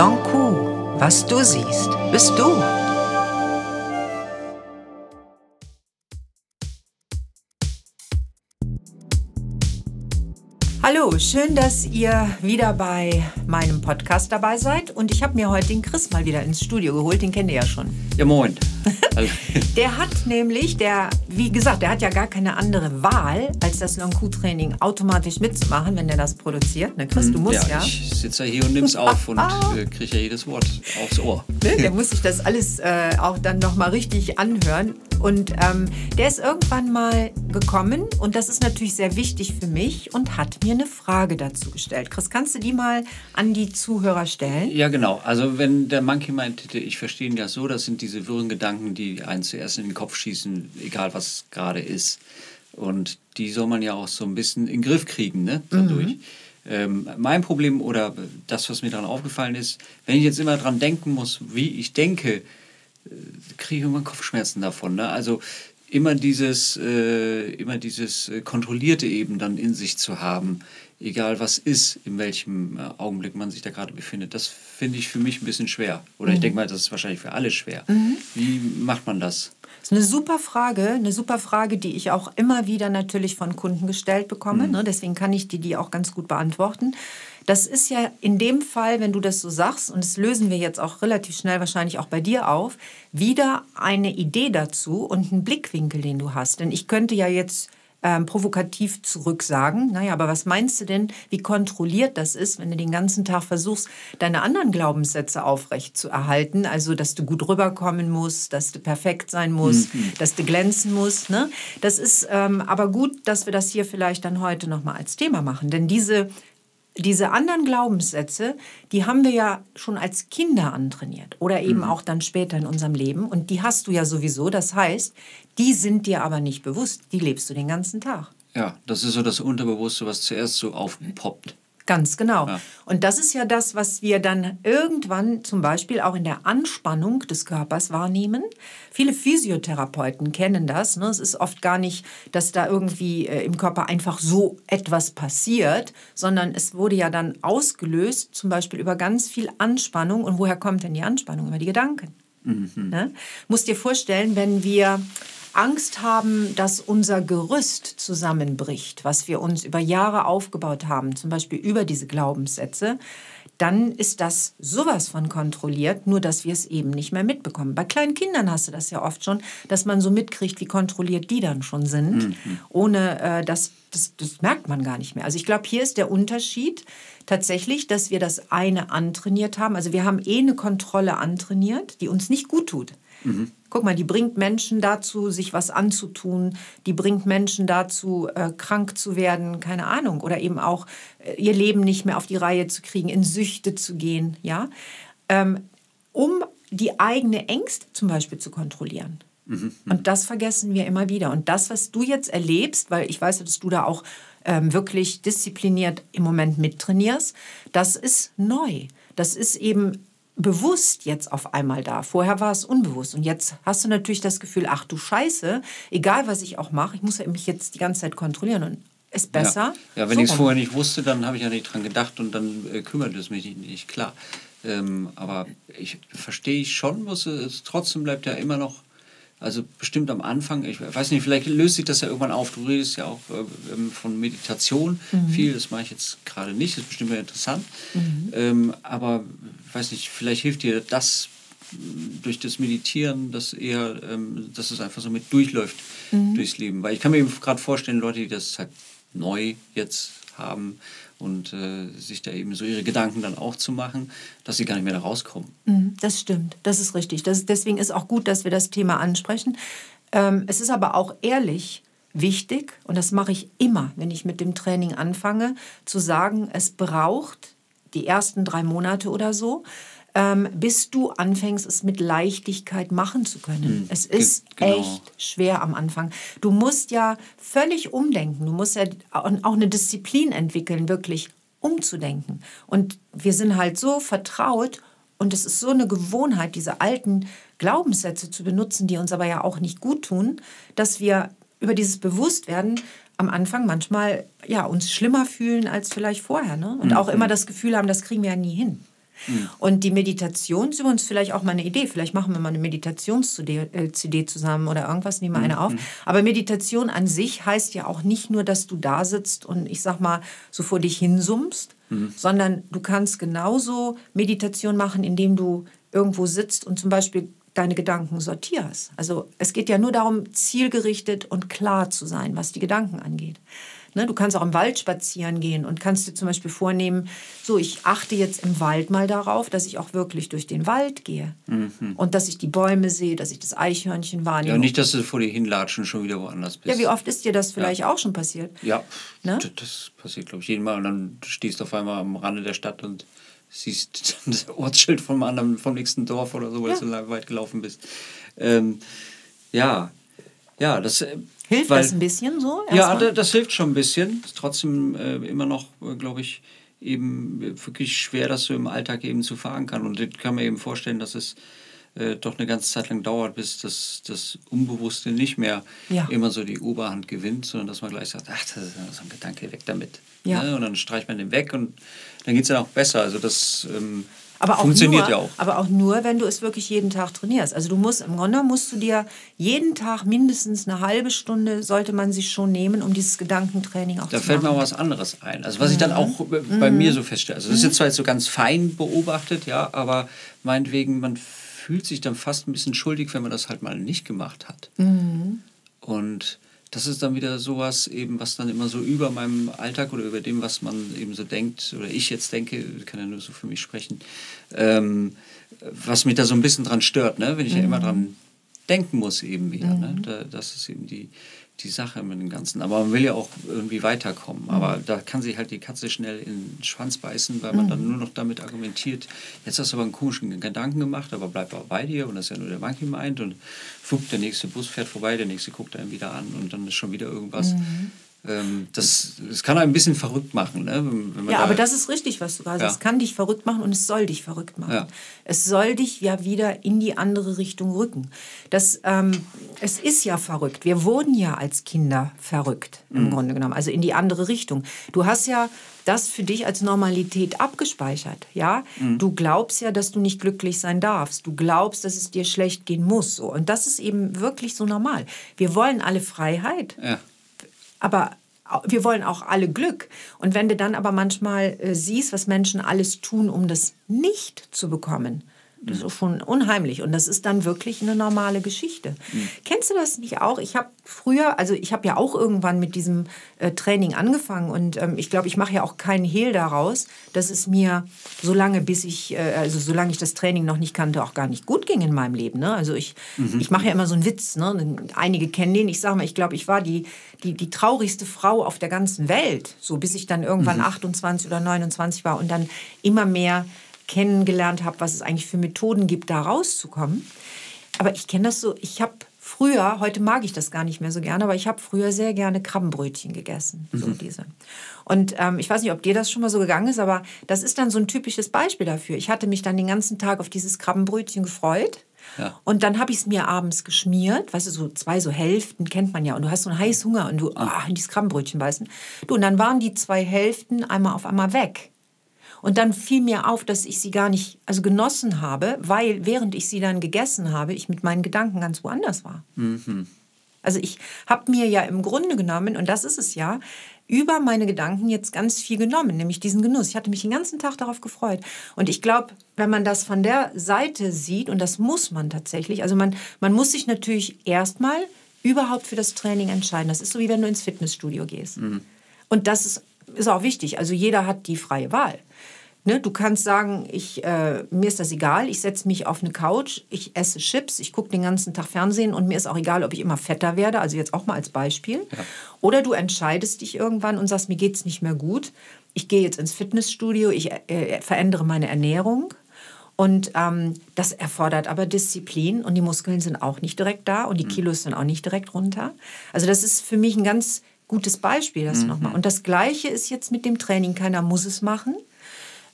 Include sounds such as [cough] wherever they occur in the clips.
Q. Was du siehst, bist du. Hallo, schön, dass ihr wieder bei meinem Podcast dabei seid. Und ich habe mir heute den Chris mal wieder ins Studio geholt. Den kennt ihr ja schon. Ja, moin. [laughs] der hat nämlich, der, wie gesagt, der hat ja gar keine andere Wahl, als das Long-Q-Training automatisch mitzumachen, wenn der das produziert. Ne, Chris, du hm, musst ja. ja. Ich sitze ja hier und nimm's auf und [laughs] äh, kriege ja jedes Wort aufs Ohr. Ne, der muss sich das alles äh, auch dann nochmal richtig anhören. Und ähm, der ist irgendwann mal gekommen und das ist natürlich sehr wichtig für mich und hat mir eine Frage dazu gestellt. Chris, kannst du die mal an die Zuhörer stellen? Ja, genau. Also wenn der Monkey meinte, ich verstehe ihn ja so, das sind diese wirren Gedanken, die einen zuerst in den Kopf schießen, egal was gerade ist. Und die soll man ja auch so ein bisschen in den Griff kriegen, ne? Dadurch. Mhm. Ähm, mein Problem oder das, was mir daran aufgefallen ist, wenn ich jetzt immer daran denken muss, wie ich denke, kriege ich irgendwann Kopfschmerzen davon. Ne? Also immer dieses, äh, immer dieses äh, Kontrollierte eben dann in sich zu haben, egal was ist, in welchem äh, Augenblick man sich da gerade befindet, das finde ich für mich ein bisschen schwer. Oder mhm. ich denke mal, das ist wahrscheinlich für alle schwer. Mhm. Wie macht man das? Das ist eine super Frage, eine super Frage, die ich auch immer wieder natürlich von Kunden gestellt bekomme. Mhm. Ne? Deswegen kann ich die, die auch ganz gut beantworten. Das ist ja in dem Fall, wenn du das so sagst, und das lösen wir jetzt auch relativ schnell wahrscheinlich auch bei dir auf, wieder eine Idee dazu und einen Blickwinkel, den du hast. Denn ich könnte ja jetzt ähm, provokativ zurücksagen. Naja, aber was meinst du denn, wie kontrolliert das ist, wenn du den ganzen Tag versuchst, deine anderen Glaubenssätze aufrecht zu erhalten? Also, dass du gut rüberkommen musst, dass du perfekt sein musst, mhm. dass du glänzen musst. Ne? Das ist ähm, aber gut, dass wir das hier vielleicht dann heute nochmal als Thema machen. Denn diese diese anderen Glaubenssätze, die haben wir ja schon als Kinder antrainiert oder eben mhm. auch dann später in unserem Leben. Und die hast du ja sowieso. Das heißt, die sind dir aber nicht bewusst. Die lebst du den ganzen Tag. Ja, das ist so das Unterbewusste, was zuerst so aufpoppt. Ganz genau. Ja. Und das ist ja das, was wir dann irgendwann zum Beispiel auch in der Anspannung des Körpers wahrnehmen. Viele Physiotherapeuten kennen das. Ne? Es ist oft gar nicht, dass da irgendwie äh, im Körper einfach so etwas passiert, sondern es wurde ja dann ausgelöst, zum Beispiel über ganz viel Anspannung. Und woher kommt denn die Anspannung? Über die Gedanken. Mhm. Ne? Musst dir vorstellen, wenn wir Angst haben, dass unser Gerüst zusammenbricht, was wir uns über Jahre aufgebaut haben, zum Beispiel über diese Glaubenssätze, dann ist das sowas von kontrolliert, nur dass wir es eben nicht mehr mitbekommen. Bei kleinen Kindern hast du das ja oft schon, dass man so mitkriegt, wie kontrolliert die dann schon sind, mhm. ohne äh, dass das, das merkt man gar nicht mehr. Also ich glaube, hier ist der Unterschied tatsächlich, dass wir das eine antrainiert haben. Also wir haben eh eine Kontrolle antrainiert, die uns nicht gut tut. Mhm. Guck mal, die bringt Menschen dazu, sich was anzutun. Die bringt Menschen dazu, äh, krank zu werden, keine Ahnung. Oder eben auch äh, ihr Leben nicht mehr auf die Reihe zu kriegen, in Süchte zu gehen. Ja? Ähm, um die eigene Ängste zum Beispiel zu kontrollieren. Mhm. Und das vergessen wir immer wieder. Und das, was du jetzt erlebst, weil ich weiß, dass du da auch ähm, wirklich diszipliniert im Moment mittrainierst, das ist neu. Das ist eben bewusst jetzt auf einmal da. Vorher war es unbewusst. Und jetzt hast du natürlich das Gefühl, ach du Scheiße, egal was ich auch mache, ich muss mich jetzt die ganze Zeit kontrollieren. Und ist besser. Ja, ja wenn so ich es vorher nicht wusste, dann habe ich ja nicht dran gedacht und dann äh, kümmert es mich nicht, nicht klar. Ähm, aber ich verstehe ich schon, was es trotzdem bleibt ja immer noch also bestimmt am Anfang, ich weiß nicht, vielleicht löst sich das ja irgendwann auf. Du redest ja auch äh, ähm, von Meditation mhm. viel, das mache ich jetzt gerade nicht, das ist bestimmt interessant. Mhm. Ähm, aber weiß nicht, vielleicht hilft dir das durch das Meditieren, dass eher, ähm, dass es einfach so mit durchläuft mhm. durchs Leben. Weil ich kann mir gerade vorstellen, Leute, die das halt neu jetzt haben und äh, sich da eben so ihre Gedanken dann auch zu machen, dass sie gar nicht mehr da rauskommen. Mhm, das stimmt, das ist richtig. Das, deswegen ist auch gut, dass wir das Thema ansprechen. Ähm, es ist aber auch ehrlich wichtig, und das mache ich immer, wenn ich mit dem Training anfange, zu sagen, es braucht die ersten drei Monate oder so, ähm, bis du anfängst, es mit Leichtigkeit machen zu können. Hm, es ist genau. echt schwer am Anfang. Du musst ja völlig umdenken. Du musst ja auch eine Disziplin entwickeln, wirklich umzudenken. Und wir sind halt so vertraut und es ist so eine Gewohnheit, diese alten Glaubenssätze zu benutzen, die uns aber ja auch nicht gut tun, dass wir über dieses Bewusstwerden am Anfang manchmal ja, uns schlimmer fühlen als vielleicht vorher. Ne? Und mhm. auch immer das Gefühl haben, das kriegen wir ja nie hin. Und die Meditation ist übrigens vielleicht auch mal eine Idee. Vielleicht machen wir mal eine Meditations-CD äh, zusammen oder irgendwas, nehmen wir eine auf. Aber Meditation an sich heißt ja auch nicht nur, dass du da sitzt und ich sag mal so vor dich hinsummst, sondern du kannst genauso Meditation machen, indem du irgendwo sitzt und zum Beispiel deine Gedanken sortierst. Also es geht ja nur darum, zielgerichtet und klar zu sein, was die Gedanken angeht. Ne, du kannst auch im Wald spazieren gehen und kannst dir zum Beispiel vornehmen, so ich achte jetzt im Wald mal darauf, dass ich auch wirklich durch den Wald gehe Mhm. und dass ich die Bäume sehe, dass ich das Eichhörnchen wahrnehme. Ja, nicht, dass du vor dir hinlatschen schon wieder woanders bist. Ja, wie oft ist dir das vielleicht auch schon passiert? Ja, Ne? das passiert, glaube ich, jeden Mal. Und dann stehst du auf einmal am Rande der Stadt und siehst [laughs] das Ortsschild vom anderen, vom nächsten Dorf oder so, weil Ja. du weit gelaufen bist. Ähm, ja, ja, das. äh, Hilft weil- das ein bisschen so? Ja, erstmal? da- das hilft schon ein bisschen. Ist trotzdem äh, immer noch, äh, glaube ich, eben äh, wirklich schwer, das so im Alltag eben zu verankern. Und ich kann mir eben vorstellen, dass es äh, doch eine ganze Zeit lang dauert, bis das, das Unbewusste nicht mehr Ja. immer so die Oberhand gewinnt, sondern dass man gleich sagt, ach, das ist so ein Gedanke, weg damit. Ja. Ne? Und dann streicht man den weg und dann geht es dann auch besser. Also das ähm, Aber auch funktioniert nur, ja auch. Aber auch nur, wenn du es wirklich jeden Tag trainierst. Also du musst, im Grunde musst du dir jeden Tag mindestens eine halbe Stunde sollte man sich schon nehmen, um dieses Gedankentraining auch Da zu fällt mir machen. auch was anderes ein. Also was ich dann Mhm. auch äh, bei mir so feststelle. Also das ist jetzt zwar jetzt so ganz fein beobachtet, ja, aber meinetwegen, man fühlt sich dann fast ein bisschen schuldig, wenn man das halt mal nicht gemacht hat. Mhm. Und das ist dann wieder sowas eben, was dann immer so über meinem Alltag oder über dem, was man eben so denkt, oder ich jetzt denke, kann ja nur so für mich sprechen, ähm, was mich da so ein bisschen dran stört, ne? wenn ich ja immer dran denken muss eben wieder. Ne? Da, das ist eben die, die Sache mit dem Ganzen. Aber man will ja auch irgendwie weiterkommen. Aber da kann sich halt die Katze schnell in den Schwanz beißen, weil man dann nur noch damit argumentiert, jetzt hast du aber einen komischen Gedanken gemacht, aber bleib auch bei dir und das ist ja nur der Monkey Mind und fupp, der nächste Bus fährt vorbei, der nächste guckt einen wieder an und dann ist schon wieder irgendwas. Ähm, das, das kann einen ein bisschen verrückt machen. Ne? Ja, da- aber das ist richtig, was du sagst. Ja. Es kann dich verrückt machen und es soll dich verrückt machen. Ja. Es soll dich ja wieder in die andere Richtung rücken. Das, ähm, es ist ja verrückt. Wir wurden ja als Kinder verrückt, im Mhm. Grunde genommen. Also in die andere Richtung. Du hast ja das für dich als Normalität abgespeichert. Ja? Mhm. Du glaubst ja, dass du nicht glücklich sein darfst. Du glaubst, dass es dir schlecht gehen muss. So. Und das ist eben wirklich so normal. Wir wollen alle Freiheit. ja. Aber wir wollen auch alle Glück. Und wenn du dann aber manchmal äh, siehst, was Menschen alles tun, um das nicht zu bekommen, das ist schon unheimlich. Und das ist dann wirklich eine normale Geschichte. Kennst du das nicht auch? Ich habe früher, also ich habe ja auch irgendwann mit diesem äh, Training angefangen. Und ähm, ich glaube, ich mache ja auch keinen Hehl daraus, dass es mir so lange, bis ich, äh, also solange ich das Training noch nicht kannte, auch gar nicht gut ging in meinem Leben. Ne? Also ich, ich mache ja immer so einen Witz. Ne? Einige kennen den. Ich sage mal, ich glaube, ich war die, die, die traurigste Frau auf der ganzen Welt. So bis ich dann irgendwann 28 oder 29 war und dann immer mehr kennengelernt habe, was es eigentlich für Methoden gibt, da rauszukommen. Aber ich kenne das so, ich habe früher, heute mag ich das gar nicht mehr so gerne, aber ich habe früher sehr gerne Krabbenbrötchen gegessen. So diese. Und ähm, ich weiß nicht, ob dir das schon mal so gegangen ist, aber das ist dann so ein typisches Beispiel dafür. Ich hatte mich dann den ganzen Tag auf dieses Krabbenbrötchen gefreut. Ja. Und dann habe ich es mir abends geschmiert, weißt du, so zwei so Hälften kennt man ja. Und du hast so einen Heißhunger und du ah, in dieses Krabbenbrötchen beißen. Du, und dann waren die zwei Hälften einmal auf einmal weg. Und dann fiel mir auf, dass ich sie gar nicht also genossen habe, weil während ich sie dann gegessen habe, ich mit meinen Gedanken ganz woanders war. Also ich habe mir ja im Grunde genommen, und das ist es ja, über meine Gedanken jetzt ganz viel genommen, nämlich diesen Genuss. Ich hatte mich den ganzen Tag darauf gefreut. Und ich glaube, wenn man das von der Seite sieht, und das muss man tatsächlich, also man, man muss sich natürlich erstmal überhaupt für das Training entscheiden. Das ist so, wie wenn du ins Fitnessstudio gehst. Und das ist, ist auch wichtig. Also jeder hat die freie Wahl. Ne, du kannst sagen, ich, äh, mir ist das egal, ich setze mich auf eine Couch, ich esse Chips, ich gucke den ganzen Tag Fernsehen und mir ist auch egal, ob ich immer fetter werde, also jetzt auch mal als Beispiel. Oder du entscheidest dich irgendwann und sagst, mir geht es nicht mehr gut, ich gehe jetzt ins Fitnessstudio, ich äh, verändere meine Ernährung. Und ähm, das erfordert aber Disziplin und die Muskeln sind auch nicht direkt da und die Kilos sind auch nicht direkt runter. Also das ist für mich ein ganz gutes Beispiel, das nochmal. Und das Gleiche ist jetzt mit dem Training. Keiner muss es machen.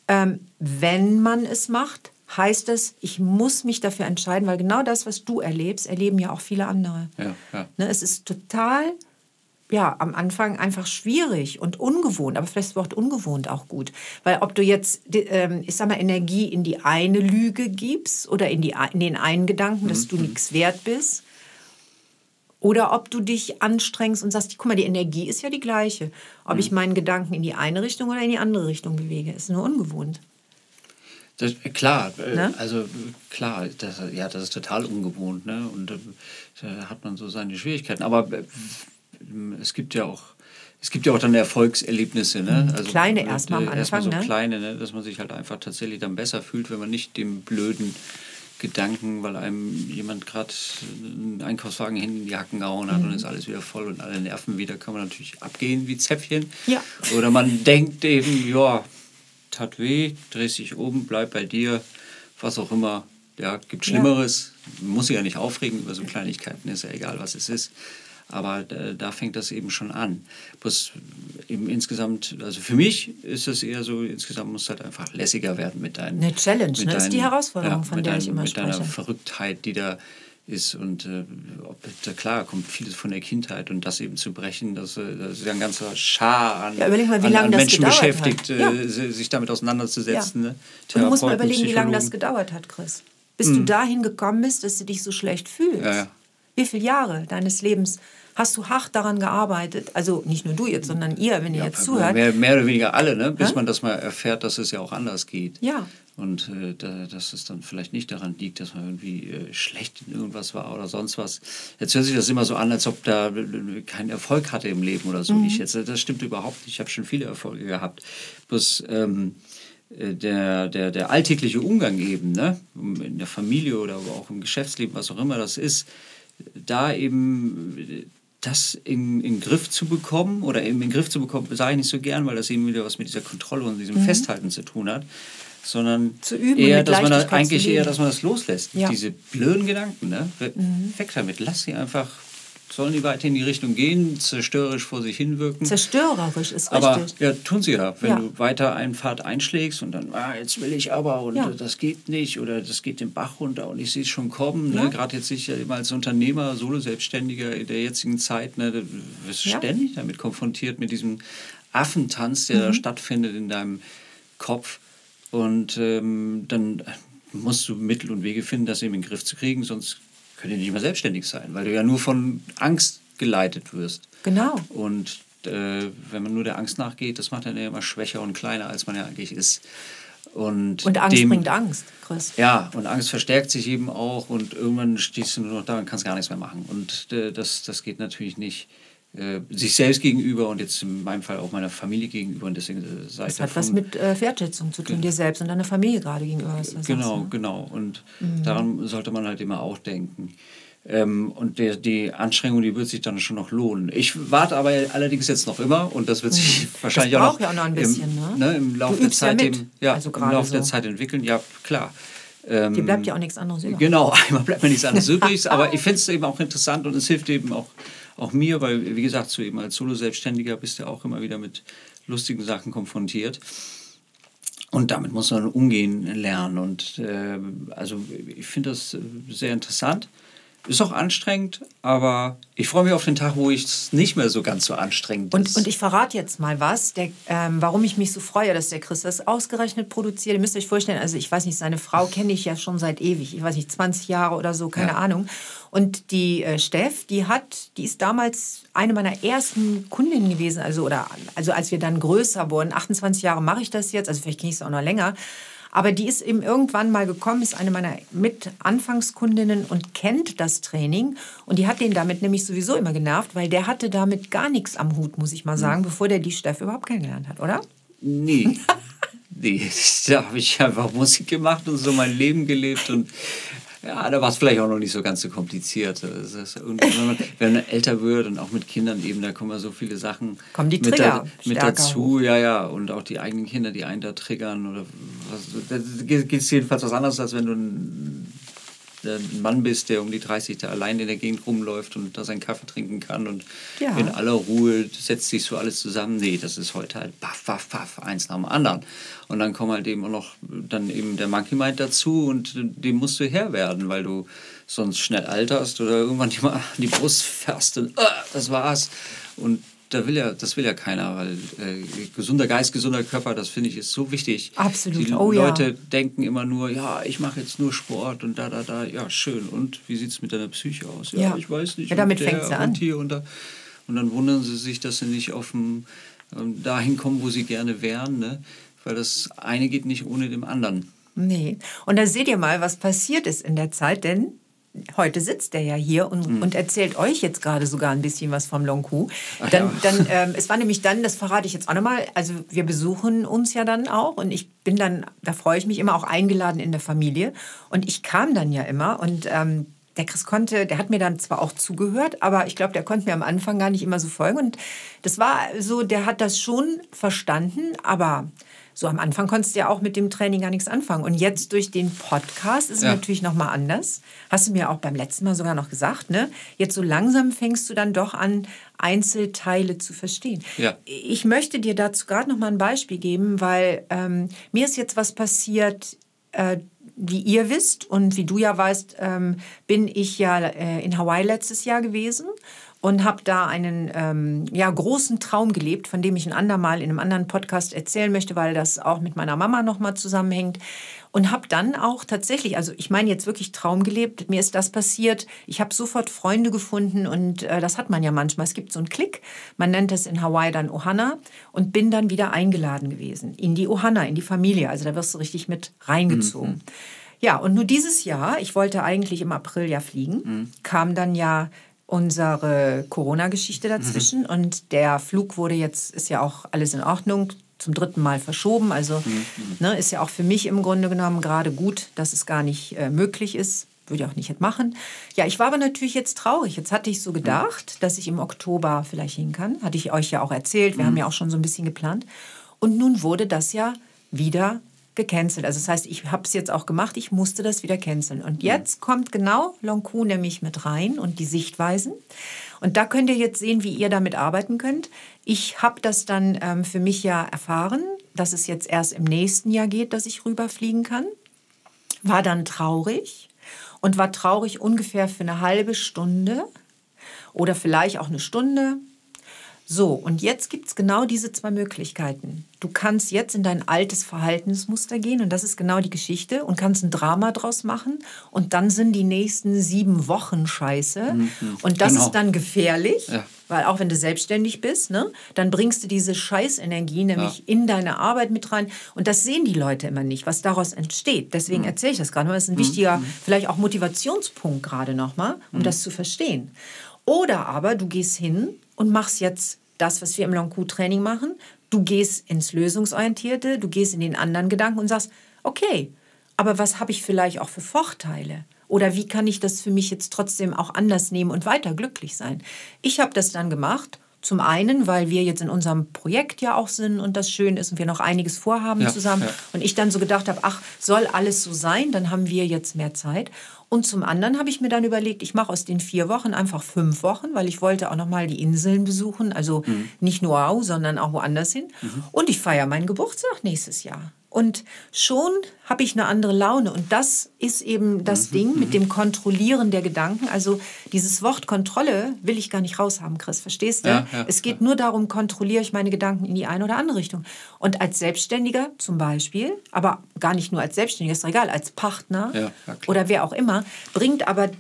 Ähm, wenn man es macht, heißt es, ich muss mich dafür entscheiden, weil genau das, was du erlebst, erleben ja auch viele andere. Ja, ja. Ne, es ist total ja, am Anfang einfach schwierig und ungewohnt, aber vielleicht ist das Wort ungewohnt auch gut. Weil ob du jetzt, ähm, ich sag mal, Energie in die eine Lüge gibst oder in, die, in den einen Gedanken, dass du nichts wert bist, oder ob du dich anstrengst und sagst, guck mal, die Energie ist ja die gleiche. Ob ich meinen Gedanken in die eine Richtung oder in die andere Richtung bewege, ist nur ungewohnt. Das, klar, äh, ne? also klar, das, ja, das ist total ungewohnt, ne? Und äh, da hat man so seine Schwierigkeiten. Aber äh, es gibt ja auch, es gibt ja auch dann Erfolgserlebnisse, ne? Mhm. Also, kleine erstmal am Anfang, erstmal so ne? kleine, ne? Dass man sich halt einfach tatsächlich dann besser fühlt, wenn man nicht dem blöden Gedanken, weil einem jemand gerade einen Einkaufswagen hin in die Hacken gehauen hat mhm. und ist alles wieder voll und alle Nerven wieder, kann man natürlich abgehen wie Zäpfchen. Ja. Oder man denkt eben, ja, tat weh, drehst dich oben, bleib bei dir, was auch immer. Ja, gibt Schlimmeres. Ja. Muss sich ja nicht aufregen über so Kleinigkeiten, ist ja egal, was es ist. Aber da, da, fängt das eben schon an. Bloß eben insgesamt, also für mich ist es eher so, insgesamt muss es halt einfach lässiger werden mit deinen. Eine Challenge, ne? das ist die Herausforderung, ja, von der dein, ich immer mit spreche. Mit deiner Verrücktheit, die da ist. Und äh, da, klar kommt vieles von der Kindheit und das eben zu brechen, das, äh, das ist ja ein ganzer Schar an, ja, mal, an, an Menschen beschäftigt, äh, ja. sich damit auseinanderzusetzen. Ja. Ne? Und du musst mal überlegen, wie lange das gedauert hat, Chris. Bis mhm. du dahin gekommen bist, dass du dich so schlecht fühlst. Ja, wie viele Jahre deines Lebens hast du hart daran gearbeitet? Also nicht nur du jetzt, sondern ihr, wenn ihr jetzt zuhört. Mehr, mehr, oder weniger alle, ne? bis man das mal erfährt, dass es ja auch anders geht. Ja. Und äh, da, dass es dann vielleicht nicht daran liegt, dass man irgendwie äh, schlecht in irgendwas war oder sonst was. Jetzt hört sich das immer so an, als ob da äh, keinen Erfolg hatte im Leben oder so. Mhm. Ich jetzt, das stimmt überhaupt nicht. Ich habe schon viele Erfolge gehabt. Bloß ähm, äh, der, der, der alltägliche Umgang eben, ne? in der Familie oder auch im Geschäftsleben, was auch immer das ist, da eben das in, in den Griff zu bekommen oder eben in den Griff zu bekommen, sage ich nicht so gern, weil das eben wieder was mit dieser Kontrolle und diesem mhm. Festhalten zu tun hat, sondern üben, eher, dass man das, eigentlich eher, dass man das loslässt. Ja. Diese blöden Gedanken, ne? Mhm. weg damit, lass sie einfach sollen die weiter in die Richtung gehen, zerstörerisch vor sich hinwirken. Zerstörerisch ist aber, richtig. Ja, tun sie ja. Wenn ja. du weiter einen Pfad einschlägst und dann, ah, jetzt will ich aber und ja. das geht nicht oder das geht den Bach runter und ich sehe es schon kommen. Ne? Gerade jetzt sicher immer als Unternehmer, Solo-Selbstständiger in der jetzigen Zeit, ne, du wirst ständig damit konfrontiert mit diesem Affentanz, der mhm. da stattfindet in deinem Kopf. Und ähm, dann musst du Mittel und Wege finden, das eben in den Griff zu kriegen, sonst könnt ihr nicht mehr selbstständig sein, weil du ja nur von Angst geleitet wirst. Genau. Und äh, wenn man nur der Angst nachgeht, das macht dann ja immer schwächer und kleiner, als man ja eigentlich ist. Und, und Angst dem, bringt Angst, Chris. Ja, und Angst verstärkt sich eben auch und irgendwann stehst du nur noch da und kannst gar nichts mehr machen. Und äh, das, das geht natürlich nicht. Äh, sich selbst gegenüber und jetzt in meinem Fall auch meiner Familie gegenüber. Und deswegen äh, sei das hat davon, was mit äh, Wertschätzung zu tun, dir selbst und deiner Familie gerade gegenüber. Genau, sagst, genau. Und mhm. daran sollte man halt immer auch denken. Ähm, und der, die Anstrengung, die wird sich dann schon noch lohnen. Ich warte aber allerdings jetzt noch immer und das wird sich [laughs] mhm. wahrscheinlich das auch noch, ja auch noch ein bisschen, im, ne? ne im Laufe der Zeit, ja eben, ja, also im Laufe so. der Zeit entwickeln. Ja, klar. Ähm, Dir bleibt ja auch nichts anderes übrig. Genau, [laughs] einmal bleibt mir nichts anderes [laughs] übrig. aber ich finde es eben auch interessant und es hilft eben auch auch mir, weil, wie gesagt, so eben als Solo-Selbstständiger bist du auch immer wieder mit lustigen Sachen konfrontiert. Und damit muss man umgehen lernen. Und äh, also ich finde das sehr interessant. Ist auch anstrengend, aber ich freue mich auf den Tag, wo es nicht mehr so ganz so anstrengend und, ist. Und ich verrate jetzt mal was, der, ähm, warum ich mich so freue, dass der Chris das ausgerechnet produziert. Ihr müsst euch vorstellen, also ich weiß nicht, seine Frau kenne ich ja schon seit ewig, ich weiß nicht, 20 Jahre oder so, keine ja. Ahnung. Und die äh, Steff, die hat, die ist damals eine meiner ersten Kundinnen gewesen, also, oder, also als wir dann größer wurden, 28 Jahre mache ich das jetzt, also vielleicht kenne ich es auch noch länger. Aber die ist eben irgendwann mal gekommen, ist eine meiner Mit-Anfangskundinnen und kennt das Training. Und die hat den damit nämlich sowieso immer genervt, weil der hatte damit gar nichts am Hut, muss ich mal sagen, mhm. bevor der die Steff überhaupt kennengelernt hat, oder? Nee. [laughs] nee, [laughs] da habe ich einfach Musik gemacht und so mein Leben gelebt und ja, da war es vielleicht auch noch nicht so ganz so kompliziert. wenn, man, wenn man älter wird und auch mit Kindern eben, da kommen ja so viele Sachen kommen die mit, da, mit dazu. Hoch. Ja, ja. Und auch die eigenen Kinder, die einen da triggern. Oder was, da geht es jedenfalls was anderes, als wenn du ein ein Mann bist, der um die 30 da allein in der Gegend rumläuft und da seinen Kaffee trinken kann und Ja. in aller Ruhe setzt sich so alles zusammen. Nee, das ist heute halt baff, baff, baff, eins nach dem anderen. Und dann kommt halt eben auch noch dann eben der Monkey Mind dazu und dem musst du Herr werden, weil du sonst schnell alterst oder irgendwann die, die Brust fährst und äh, das war's. Und da will ja, das will ja keiner, weil äh, gesunder Geist, gesunder Körper, das finde ich ist so wichtig. Absolut. Die Oh ja. Leute denken immer nur, ja, ich mache jetzt nur Sport und da, da, da. Ja, schön. Und wie sieht es mit deiner Psyche aus? Ja, Ja. ich weiß nicht. Ja, damit fängt's ja an. Und hier und da. Und dann wundern sie sich, dass sie nicht auf dem, ähm, dahin kommen, wo sie gerne wären. Ne? Weil das eine geht nicht ohne dem anderen. Nee. Und da seht ihr mal, was passiert ist in der Zeit, denn heute sitzt er ja hier und, Mhm. und erzählt euch jetzt gerade sogar ein bisschen was vom Long Q. Dann, ja. dann, [laughs] ähm, es war nämlich dann, das verrate ich jetzt auch nochmal, also wir besuchen uns ja dann auch und ich bin dann, da freue ich mich immer auch eingeladen in der Familie und ich kam dann ja immer und ähm, der Chris konnte, der hat mir dann zwar auch zugehört, aber ich glaube, der konnte mir am Anfang gar nicht immer so folgen. Und das war so, der hat das schon verstanden, aber so am Anfang konntest du ja auch mit dem Training gar nichts anfangen. Und jetzt durch den Podcast ist es Ja. natürlich noch mal anders. Hast du mir auch beim letzten Mal sogar noch gesagt, ne? Jetzt so langsam fängst du dann doch an, Einzelteile zu verstehen. Ja. Ich möchte dir dazu gerade noch mal ein Beispiel geben, weil ähm, mir ist jetzt was passiert, äh, wie ihr wisst und wie du ja weißt, ähm, bin ich ja äh, in Hawaii letztes Jahr gewesen und habe da einen ähm, ja, großen Traum gelebt, von dem ich ein andermal in einem anderen Podcast erzählen möchte, weil das auch mit meiner Mama nochmal zusammenhängt. Und habe dann auch tatsächlich, also ich meine jetzt wirklich Traum gelebt, mir ist das passiert, ich habe sofort Freunde gefunden und äh, das hat man ja manchmal. Es gibt so einen Klick, man nennt es in Hawaii dann Ohana und bin dann wieder eingeladen gewesen in die Ohana, in die Familie. Also da wirst du richtig mit reingezogen. Ja, und nur dieses Jahr, ich wollte eigentlich im April ja fliegen, kam dann ja unsere Corona-Geschichte dazwischen und der Flug wurde jetzt, ist ja auch alles in Ordnung, zum dritten Mal verschoben. Also ne, ist ja auch für mich im Grunde genommen gerade gut, dass es gar nicht äh, möglich ist. Würde ich auch nicht machen. Ja, ich war aber natürlich jetzt traurig. Jetzt hatte ich so gedacht, dass ich im Oktober vielleicht hin kann. Hatte ich euch ja auch erzählt. Wir haben ja auch schon so ein bisschen geplant. Und nun wurde das ja wieder gecancelt. Also das heißt, ich habe es jetzt auch gemacht, ich musste das wieder canceln. Und jetzt kommt genau Lonku nämlich mit rein und die Sichtweisen. Und da könnt ihr jetzt sehen, wie ihr damit arbeiten könnt. Ich habe das dann ähm, für mich ja erfahren, dass es jetzt erst im nächsten Jahr geht, dass ich rüberfliegen kann. War dann traurig und war traurig ungefähr für eine halbe Stunde oder vielleicht auch eine Stunde. So, und jetzt gibt es genau diese zwei Möglichkeiten. Du kannst jetzt in dein altes Verhaltensmuster gehen und das ist genau die Geschichte und kannst ein Drama draus machen und dann sind die nächsten sieben Wochen scheiße und das Genau. ist dann gefährlich, Ja. weil auch wenn du selbstständig bist, ne, dann bringst du diese Scheißenergie nämlich Ja. in deine Arbeit mit rein und das sehen die Leute immer nicht, was daraus entsteht. Deswegen erzähle ich das gerade, weil es ist ein wichtiger, vielleicht auch Motivationspunkt gerade nochmal, um das zu verstehen. Oder aber du gehst hin und machst jetzt das, was wir im Long-Q-Training machen. Du gehst ins Lösungsorientierte, du gehst in den anderen Gedanken und sagst, okay, aber was habe ich vielleicht auch für Vorteile? Oder wie kann ich das für mich jetzt trotzdem auch anders nehmen und weiter glücklich sein? Ich habe das dann gemacht. Zum einen, weil wir jetzt in unserem Projekt ja auch sind und das schön ist und wir noch einiges vorhaben Ja, zusammen. ja. Und ich dann so gedacht habe, ach, soll alles so sein, dann haben wir jetzt mehr Zeit. Und zum anderen habe ich mir dann überlegt, ich mache aus den vier Wochen einfach fünf Wochen, weil ich wollte auch noch mal die Inseln besuchen, also Mhm. nicht nur Au, sondern auch woanders hin. Und ich feiere meinen Geburtstag nächstes Jahr. Und schon habe ich eine andere Laune. Und das ist eben Mhm, das Ding mit dem Kontrollieren der Gedanken. Also dieses Wort Kontrolle will ich gar nicht raushaben, Chris. Verstehst du? Ja, ja, es geht nur darum, kontrolliere ich meine Gedanken in die eine oder andere Richtung. Und als Selbstständiger zum Beispiel, aber gar nicht nur als Selbstständiger, ist egal, als Partner Ja, ja, oder wer auch immer, bringt aber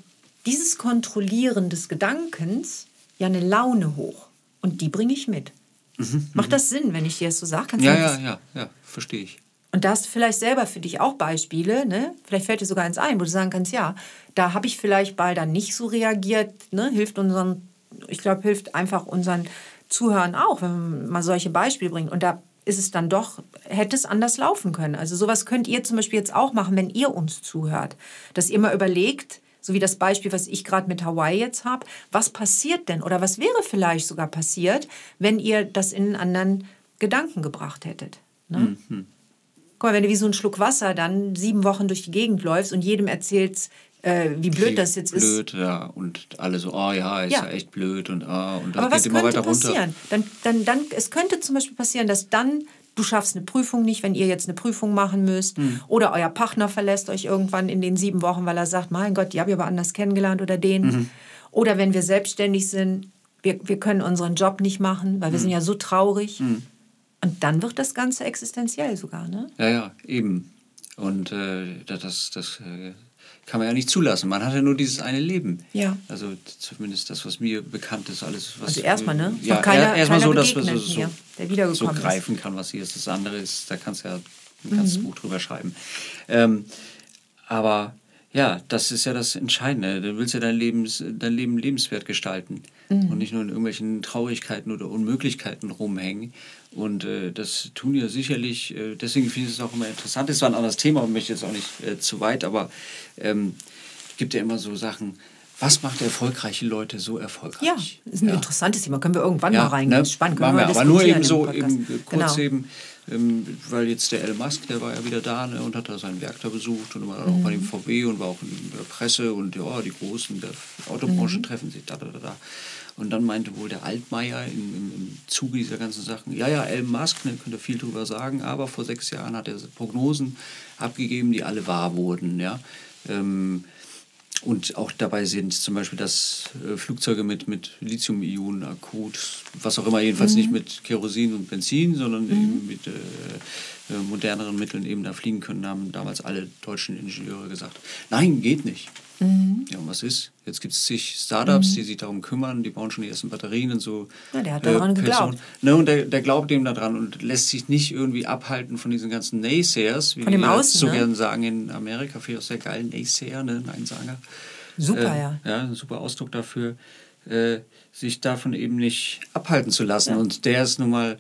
dieses Kontrollieren des Gedankens ja eine Laune hoch. Und die bringe ich mit. Macht das Sinn, wenn ich dir das so sage? Kannst Mhm, Ja, ja, das- ja, ja, verstehe ich. und da hast du vielleicht selber für dich auch Beispiele, ne? Vielleicht fällt dir sogar eins ein, wo du sagen kannst, ja, da habe ich vielleicht mal dann nicht so reagiert, ne? Hilft unseren, ich glaube, hilft einfach unseren Zuhörern auch, wenn man mal solche Beispiele bringt. Und da ist es dann doch, hätte es anders laufen können. Also sowas könnt ihr zum Beispiel jetzt auch machen, wenn ihr uns zuhört. Dass ihr mal überlegt, so wie das Beispiel, was ich gerade mit Hawaii jetzt habe, was passiert denn oder was wäre vielleicht sogar passiert, wenn ihr das in einen anderen Gedanken gebracht hättet. Ne? Guck mal, wenn du wie so ein Schluck Wasser dann sieben Wochen durch die Gegend läufst und jedem erzählst, äh, wie blöd das jetzt blöd, ist. Blöd, ja. Und alle so, oh ja, ist ja, ja echt blöd und ah, und Aber geht was immer könnte weiter runter. passieren? Dann, dann, dann, es könnte zum Beispiel passieren, dass dann du schaffst eine Prüfung nicht, wenn ihr jetzt eine Prüfung machen müsst. Hm. Oder euer Partner verlässt euch irgendwann in den sieben Wochen, weil er sagt, mein Gott, die habe ich aber anders kennengelernt oder den. Mhm. Oder wenn wir selbstständig sind, wir, wir können unseren Job nicht machen, weil wir Hm. sind ja so traurig. Und dann wird das Ganze existenziell sogar, ne? Ja, ja, eben. Und äh, das, das äh, kann man ja nicht zulassen. Man hat ja nur dieses eine Leben. Ja. Also zumindest das, was mir bekannt ist, alles, was. Also erstmal, ne? Ist Ja, er- erstmal so, dass man so, so, mir, der so wiedergekommen ist. greifen kann, was hier ist. Das andere ist, da kannst du ja ein Mhm. ganzes Buch drüber schreiben. Ähm, aber ja, das ist ja das Entscheidende. Du willst ja dein, Lebens, dein Leben lebenswert gestalten Mhm. und nicht nur in irgendwelchen Traurigkeiten oder Unmöglichkeiten rumhängen. Und äh, das tun ja sicherlich, äh, deswegen finde ich es auch immer interessant. Das war ein anderes Thema und möchte jetzt auch nicht äh, zu weit, aber ähm, es gibt ja immer so Sachen, was macht erfolgreiche Leute so erfolgreich? Ja, ist ein interessantes Thema. Können wir irgendwann mal reingehen. ne? Spannend, können wir wir, aber nur eben so, eben, äh, kurz Genau. eben, ähm, weil jetzt der Elon Musk, der war ja wieder da ne, und hat da sein Werk da besucht und war auch bei Mhm. dem VW und war auch in der Presse und ja, die Großen der Autobranche Mhm. treffen sich, da, da, da, da. Und dann meinte wohl der Altmaier im, im, im Zuge dieser ganzen Sachen, ja, ja, Elon Musk, ne, könnt ihr viel drüber sagen, aber vor sechs Jahren hat er Prognosen abgegeben, die alle wahr wurden, ja. Ähm, und auch dabei sind zum Beispiel, dass äh, Flugzeuge mit, mit Lithium-Ionen-Akkus, was auch immer, jedenfalls nicht mit Kerosin und Benzin, sondern eben mit äh, moderneren Mitteln eben da fliegen können, haben damals alle deutschen Ingenieure gesagt, nein, geht nicht. Ja, und was ist? Jetzt gibt es zig Startups, die sich darum kümmern, die bauen schon die ersten Batterien und so. Ja, der hat daran geglaubt. Ne, und der, der glaubt dem daran und lässt sich nicht irgendwie abhalten von diesen ganzen Naysayers, wie Von dem wir Außen, so ne? gerne sagen in Amerika, finde ich auch sehr geil, Naysayer, ne, Neinsager. Super, äh, ja. Ja, ein super Ausdruck dafür, äh, sich davon eben nicht abhalten zu lassen. Und der ist nun mal,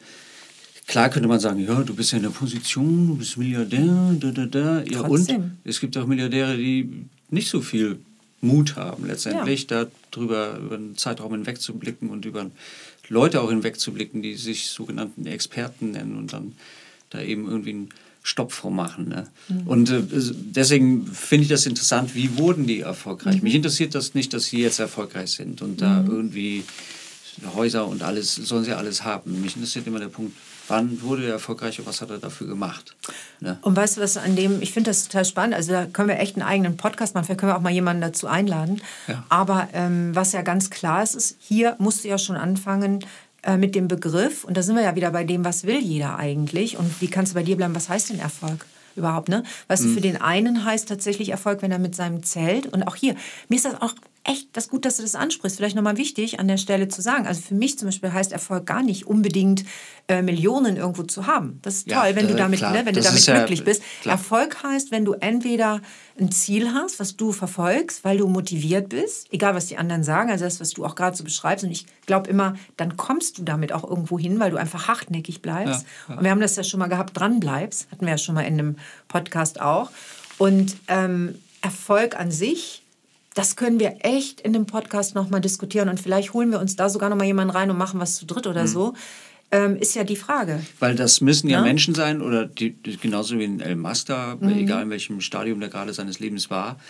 klar könnte man sagen, ja, du bist ja in der Position, du bist Milliardär, da, da, da. Ja, Trotzdem. und es gibt auch Milliardäre, die nicht so viel Mut haben, letztendlich darüber über einen Zeitraum hinwegzublicken und über Leute auch hinwegzublicken, die sich sogenannten Experten nennen und dann da eben irgendwie einen Stopp vormachen. Ne? Und äh, deswegen finde ich das interessant, wie wurden die erfolgreich? Mich interessiert das nicht, dass sie jetzt erfolgreich sind und da irgendwie Häuser und alles, sollen sie alles haben. Mich interessiert immer der Punkt, wann wurde er erfolgreich und was hat er dafür gemacht? Ne? Und weißt du, was an dem, ich finde das total spannend, also da können wir echt einen eigenen Podcast machen, vielleicht können wir auch mal jemanden dazu einladen. Ja. Aber ähm, was ja ganz klar ist, ist, hier musst du ja schon anfangen äh, mit dem Begriff, und da sind wir ja wieder bei dem, was will jeder eigentlich und wie kannst du bei dir bleiben, was heißt denn Erfolg? Überhaupt, ne? Weißt Mhm. für den einen heißt tatsächlich Erfolg, wenn er mit seinem Zelt, und auch hier, mir ist das auch echt das ist gut, dass du das ansprichst. Vielleicht nochmal wichtig an der Stelle zu sagen. Also für mich zum Beispiel heißt Erfolg gar nicht unbedingt äh, Millionen irgendwo zu haben. Das ist Ja, toll, wenn du äh, damit, klar. ne, wenn du damit ist ja- glücklich bist. klar. Erfolg heißt, wenn du entweder ein Ziel hast, was du verfolgst, weil du motiviert bist, egal was die anderen sagen, also das, was du auch gerade so beschreibst. Und ich glaube immer, dann kommst du damit auch irgendwo hin, weil du einfach hartnäckig bleibst. Ja. Und wir haben das ja schon mal gehabt, dran bleibst. Hatten wir ja schon mal in einem Podcast auch. Und ähm, Erfolg an sich, das können wir echt in dem Podcast nochmal diskutieren. Und vielleicht holen wir uns da sogar nochmal jemanden rein und machen was zu dritt Mhm. oder so. Ähm, ist ja die Frage. Weil das müssen ja, Ja. Menschen sein, oder die, die, genauso wie ein El Master, Mhm. egal in welchem Stadium der gerade seines Lebens war,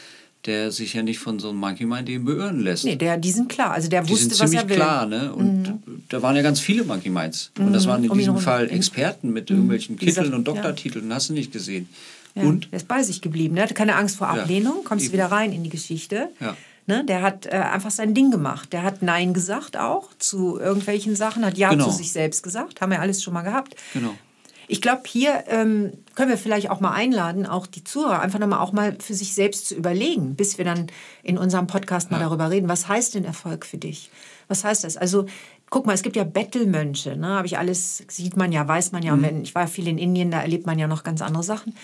der sich ja nicht von so einem Monkey Mind eben beirren lässt. Nee, der, die sind klar. Also der die wusste, was er will. klar, ne? Und da waren ja ganz viele Monkey Minds. Und das waren in Um diesem. Fall Experten mit irgendwelchen Wie gesagt, Kitteln und ja. Doktortiteln, hast du nicht gesehen. Ja, Und der ist bei sich geblieben. Der hatte keine Angst vor Ablehnung, kommst du wieder rein in die Geschichte. Ne, der hat äh, einfach sein Ding gemacht. Der hat Nein gesagt auch zu irgendwelchen Sachen, hat Ja Genau. zu sich selbst gesagt. Haben wir alles schon mal gehabt. genau. Ich glaube, hier ähm, können wir vielleicht auch mal einladen, auch die Zuhörer, einfach nochmal auch mal für sich selbst zu überlegen, bis wir dann in unserem Podcast mal darüber reden. Was heißt denn Erfolg für dich? Was heißt das? Also, guck mal, es gibt ja Bettelmönche, ne? Habe ich alles, sieht man ja, weiß man ja. Und wenn, ich war viel in Indien, da erlebt man ja noch ganz andere Sachen.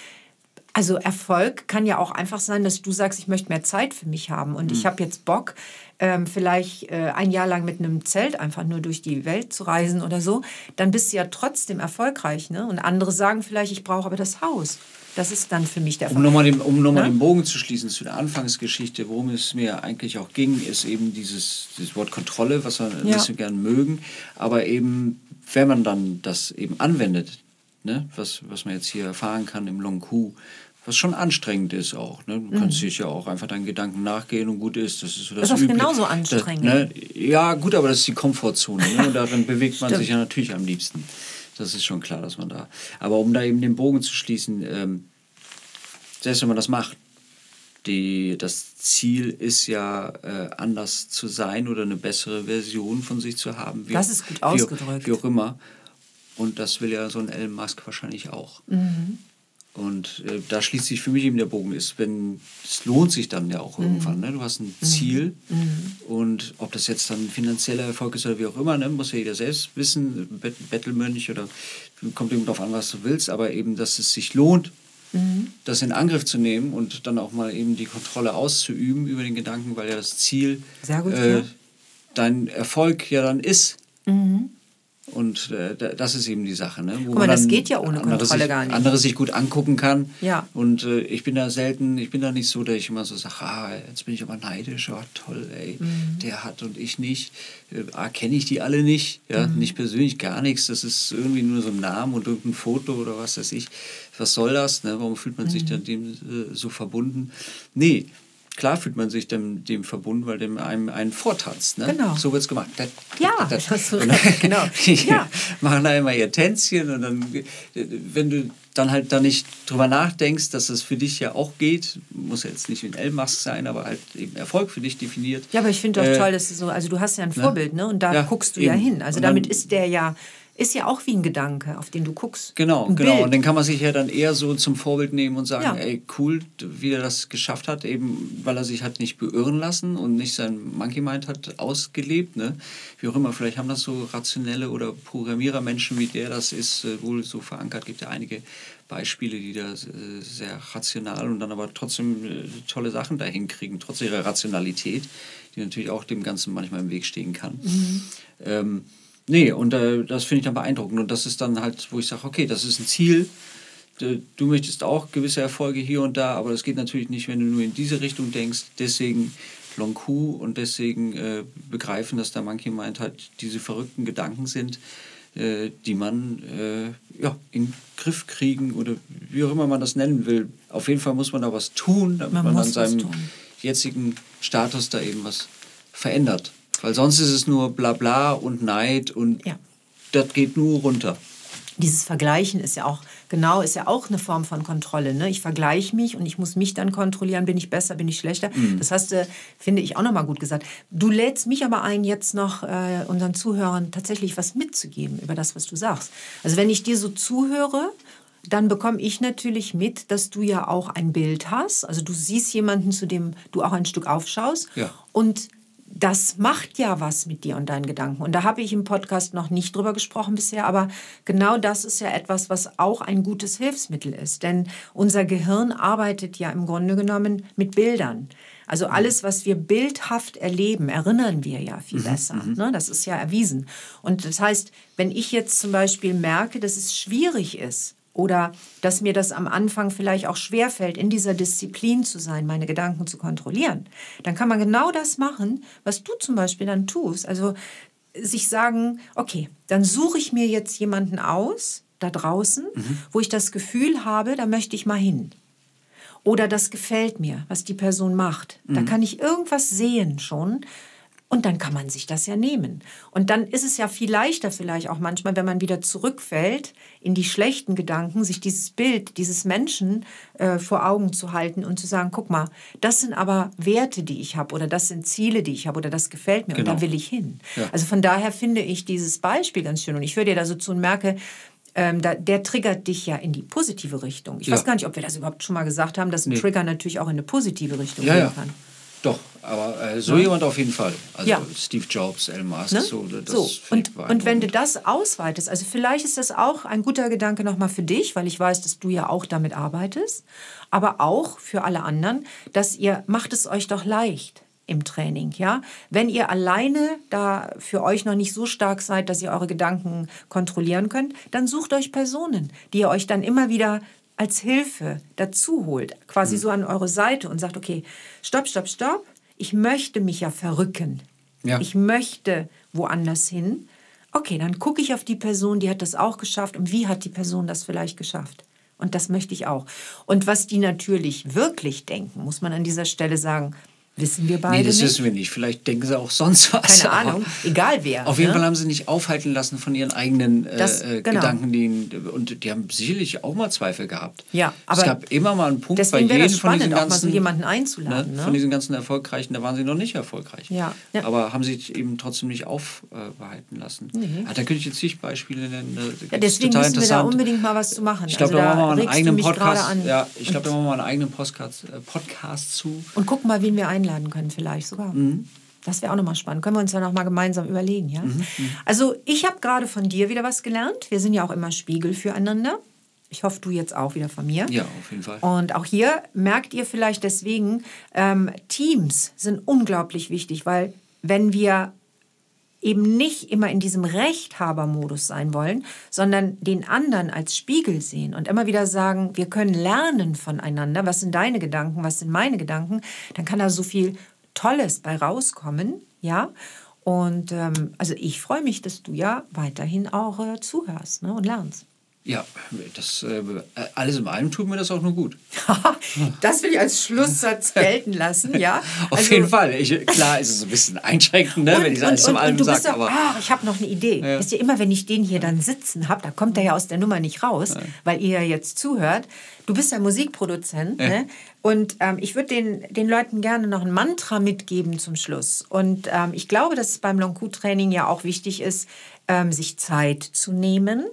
Also Erfolg kann ja auch einfach sein, dass du sagst, ich möchte mehr Zeit für mich haben und ich habe jetzt Bock, ähm, vielleicht äh, ein Jahr lang mit einem Zelt einfach nur durch die Welt zu reisen oder so. Dann bist du ja trotzdem erfolgreich. Ne? Und andere sagen vielleicht, ich brauche aber das Haus. Das ist dann für mich der Um Erfolg. nochmal den, um noch mal Ne? den Bogen zu schließen zu der Anfangsgeschichte, worum es mir eigentlich auch ging, ist eben dieses, dieses Wort Kontrolle, was wir Ja. nicht so gern mögen. Aber eben, wenn man dann das eben anwendet, ne, was, was man jetzt hier erfahren kann im Long Q, was schon anstrengend ist auch. Ne? Du kannst dich ja auch einfach deinen Gedanken nachgehen und gut ist. Das ist so das, Das ist Übliche. genauso anstrengend. Das, ne? Ja, gut, aber das ist die Komfortzone. Ne? Und darin bewegt man sich ja natürlich am liebsten. Das ist schon klar, dass man da. Aber um da eben den Bogen zu schließen, ähm, selbst wenn man das macht, die, das Ziel ist ja, äh, anders zu sein oder eine bessere Version von sich zu haben. Wie, Das ist gut wie- ausgedrückt. Wie auch immer. Und das will ja so ein Elon Musk wahrscheinlich auch. Mhm. Und äh, da schließt sich für mich eben der Bogen, ist, wenn es lohnt sich dann ja auch irgendwann. Ne? Du hast ein Ziel und ob das jetzt dann finanzieller Erfolg ist oder wie auch immer, ne? muss ja jeder selbst wissen, Bet Bettelmönch oder kommt eben darauf an, was du willst, aber eben, dass es sich lohnt, das in Angriff zu nehmen und dann auch mal eben die Kontrolle auszuüben über den Gedanken, weil ja das Ziel gut, äh, ja. dein Erfolg ja dann ist. Und äh, da- das ist eben die Sache. Ne? Wo Guck mal, man das geht ja ohne andere Kontrolle sich, gar nicht. Andere sich gut angucken kann. Ja. Und äh, ich bin da selten, ich bin da nicht so, dass ich immer so sage, ah, jetzt bin ich aber neidisch, oh, toll, ey, Mhm. der hat und ich nicht. Äh, ah, kenne ich die alle nicht? Ja, Mhm. nicht persönlich, gar nichts. Das ist irgendwie nur so ein Name und irgendein Foto oder was weiß ich. Was soll das? Ne? Warum fühlt man sich Mhm. dann dem äh, so verbunden? Nee. Klar fühlt man sich dem, dem verbunden, weil dem einem einen vortanzt. Ne? Genau. So wird es gemacht. Dat, Ja, das so- und dann- [laughs] genau. Die Ja. machen da immer ihr Tänzchen und dann, wenn du dann halt da nicht drüber nachdenkst, dass es für dich ja auch geht, muss ja jetzt nicht wie ein Elmask sein, aber halt eben Erfolg für dich definiert. Ja, aber ich finde doch Äh, toll, dass du so, also du hast ja ein ne? Vorbild, ne? Und da Ja, guckst du eben. ja hin. Also Und dann- damit ist der ja, ist ja auch wie ein Gedanke, auf den du guckst. Genau, ein genau. Bild. Und den kann man sich ja dann eher so zum Vorbild nehmen und sagen, Ja. ey, cool, wie er das geschafft hat, eben weil er sich hat nicht beirren lassen und nicht sein Monkey Mind hat ausgelebt. Ne? Wie auch immer, vielleicht haben das so rationelle oder Programmierermenschen wie der das ist, äh, wohl so verankert. gibt ja einige Beispiele, die da äh, sehr rational und dann aber trotzdem äh, tolle Sachen dahin kriegen, trotz ihrer Rationalität, die natürlich auch dem Ganzen manchmal im Weg stehen kann. Ähm, nee, und äh, das finde ich dann beeindruckend. Und das ist dann halt, wo ich sage, okay, das ist ein Ziel. Du möchtest auch gewisse Erfolge hier und da, aber das geht natürlich nicht, wenn du nur in diese Richtung denkst. Deswegen Long Q und deswegen äh, begreifen, dass der Monkey Mind halt diese verrückten Gedanken sind, äh, die man äh, ja, in den Griff kriegen oder wie auch immer man das nennen will. Auf jeden Fall muss man da was tun, damit Man man, an seinem jetzigen Status da eben was verändert. Weil sonst ist es nur Blabla und Neid und Ja. das geht nur runter. Dieses Vergleichen ist ja auch, genau, ist ja auch eine Form von Kontrolle. Ne? Ich vergleiche mich und ich muss mich dann kontrollieren, bin ich besser, bin ich schlechter. Mhm. Das hast du, finde ich, auch nochmal gut gesagt. Du lädst mich aber ein, jetzt noch äh, unseren Zuhörern tatsächlich was mitzugeben über das, was du sagst. Also wenn ich dir so zuhöre, dann bekomme ich natürlich mit, dass du ja auch ein Bild hast. Also du siehst jemanden, zu dem du auch ein Stück aufschaust. Ja. Und das macht ja was mit dir und deinen Gedanken. Und da habe ich im Podcast noch nicht drüber gesprochen bisher, aber genau das ist ja etwas, was auch ein gutes Hilfsmittel ist. Denn unser Gehirn arbeitet ja im Grunde genommen mit Bildern. Also alles, was wir bildhaft erleben, erinnern wir ja viel besser. Ne? Das ist ja erwiesen. Und das heißt, wenn ich jetzt zum Beispiel merke, dass es schwierig ist, oder dass mir das am Anfang vielleicht auch schwerfällt, in dieser Disziplin zu sein, meine Gedanken zu kontrollieren, dann kann man genau das machen, was du zum Beispiel dann tust. Also sich sagen, okay, dann suche ich mir jetzt jemanden aus, da draußen, wo ich das Gefühl habe, da möchte ich mal hin. Oder das gefällt mir, was die Person macht. Da kann ich irgendwas sehen schon. Und dann kann man sich das ja nehmen. Und dann ist es ja viel leichter vielleicht auch manchmal, wenn man wieder zurückfällt in die schlechten Gedanken, sich dieses Bild dieses Menschen äh, vor Augen zu halten und zu sagen, guck mal, das sind aber Werte, die ich habe oder das sind Ziele, die ich habe oder das gefällt mir und Genau. da will ich hin. Ja. Also von daher finde ich dieses Beispiel ganz schön und ich höre dir da so zu und merke, ähm, da, der triggert dich ja in die positive Richtung. Ich Ja. weiß gar nicht, ob wir das überhaupt schon mal gesagt haben, dass ein Nee. Trigger natürlich auch in eine positive Richtung Ja, gehen ja. Doch, aber äh, so jemand auf jeden Fall. Also Ja. Steve Jobs, Elon Musk, Ne? so. Das so. Und, und wenn du das ausweitest, also vielleicht ist das auch ein guter Gedanke nochmal für dich, weil ich weiß, dass du ja auch damit arbeitest, aber auch für alle anderen, dass ihr, macht es euch doch leicht im Training, ja? Wenn ihr alleine da für euch noch nicht so stark seid, dass ihr eure Gedanken kontrollieren könnt, dann sucht euch Personen, die ihr euch dann immer wieder als Hilfe dazu holt, quasi so an eure Seite und sagt, okay, stopp, stopp, stopp, ich möchte mich ja verrücken. Ja. Ich möchte woanders hin. Okay, dann gucke ich auf die Person, die hat das auch geschafft. Und wie hat die Person das vielleicht geschafft? Und das möchte ich auch. Und was die natürlich wirklich denken, muss man an dieser Stelle sagen, Wissen wir beide Nee, das nicht. wissen wir nicht. Vielleicht denken sie auch sonst was. Keine Ahnung. Egal wer. Auf jeden ne? Fall haben sie nicht aufhalten lassen von ihren eigenen äh, Das- äh, genau. Gedanken. Die, und die haben sicherlich auch mal Zweifel gehabt. Ja, es aber gab immer mal einen Punkt Deswegen bei jedem das von diesen spannend, auch ganzen, mal so jemanden einzuladen. Ne? Von diesen ganzen Erfolgreichen, da waren sie noch nicht erfolgreich. Ja. Ja. Aber haben sich eben trotzdem nicht aufbehalten lassen. Nee. Ah, da könnte ich jetzt zig Beispiele nennen. da gibt's Ja, deswegen müssen wir da unbedingt mal was zu machen. Ich glaube, also, da machen wir mal einen eigenen Podcast. Ja, ich glaube, da machen wir einen eigenen Podcast, äh, Podcast zu. Und guck mal, wen wir einladen können, vielleicht sogar. Mhm. Das wäre auch nochmal spannend. Können wir uns ja nochmal gemeinsam überlegen, ja? Mhm, Also, ich habe gerade von dir wieder was gelernt. Wir sind ja auch immer Spiegel füreinander. Ich hoffe, du jetzt auch wieder von mir. Ja, auf jeden Fall. Und auch hier merkt ihr vielleicht deswegen, ähm, Teams sind unglaublich wichtig, weil wenn wir eben nicht immer in diesem Rechthabermodus sein wollen, sondern den anderen als Spiegel sehen und immer wieder sagen, wir können lernen voneinander, was sind deine Gedanken, was sind meine Gedanken, dann kann da so viel Tolles bei rauskommen, ja. Und ähm, also ich freue mich, dass du ja weiterhin auch äh, zuhörst ne, und lernst. Ja, das, äh, alles in allem tut mir das auch nur gut. [laughs] das will ich als Schlusssatz [laughs] gelten lassen, ja. Auf Also- jeden Fall. Ich, klar ist es ein bisschen einschränkend, ne, wenn ich alles zum allem sage. bist doch, Aber ah, ich habe noch eine Idee. Ja. Wisst ihr, immer wenn ich den hier dann sitzen habe, da kommt er ja aus der Nummer nicht raus, weil ihr ja jetzt zuhört. Du bist ja Musikproduzent, ne? Und ähm, ich würde den, den Leuten gerne noch ein Mantra mitgeben zum Schluss. Und ähm, ich glaube, dass es beim Long-Q-Training ja auch wichtig ist, ähm, sich Zeit zu nehmen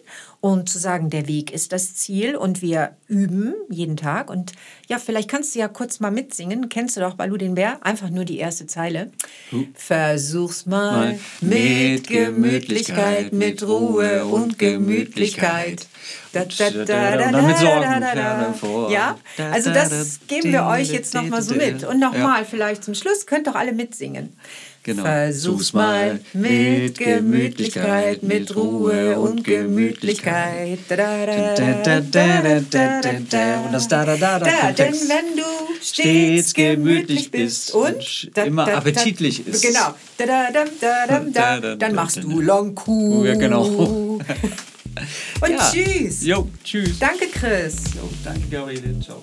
und zu sagen, der Weg ist das Ziel und wir üben jeden Tag. Und ja, vielleicht kannst du ja kurz mal mitsingen. Kennst du doch Balu den Bär? Einfach nur die erste Zeile. Versuch's mal Mal mit Gemütlichkeit, mit Ruhe und Gemütlichkeit. Da, da, da, Und dann mit da, Sorgen da, da, ferne da. vor. Ja, also da, das da, geben wir euch jetzt nochmal so mit. Und nochmal Ja. vielleicht zum Schluss, könnt doch alle mitsingen. Genau. Versuch's mal mit Gemütlichkeit, mit Ruhe und Gemütlichkeit. Da, da, da, da. Und das da, da, da, da denn wenn du stets gemütlich bist und immer appetitlich ist. Genau. Da, da, da, da, da, da, dann machst du Long Q. Ja, genau. Und tschüss. Jo, tschüss. Danke, Chris. Jo, danke, Gabriele. Ciao.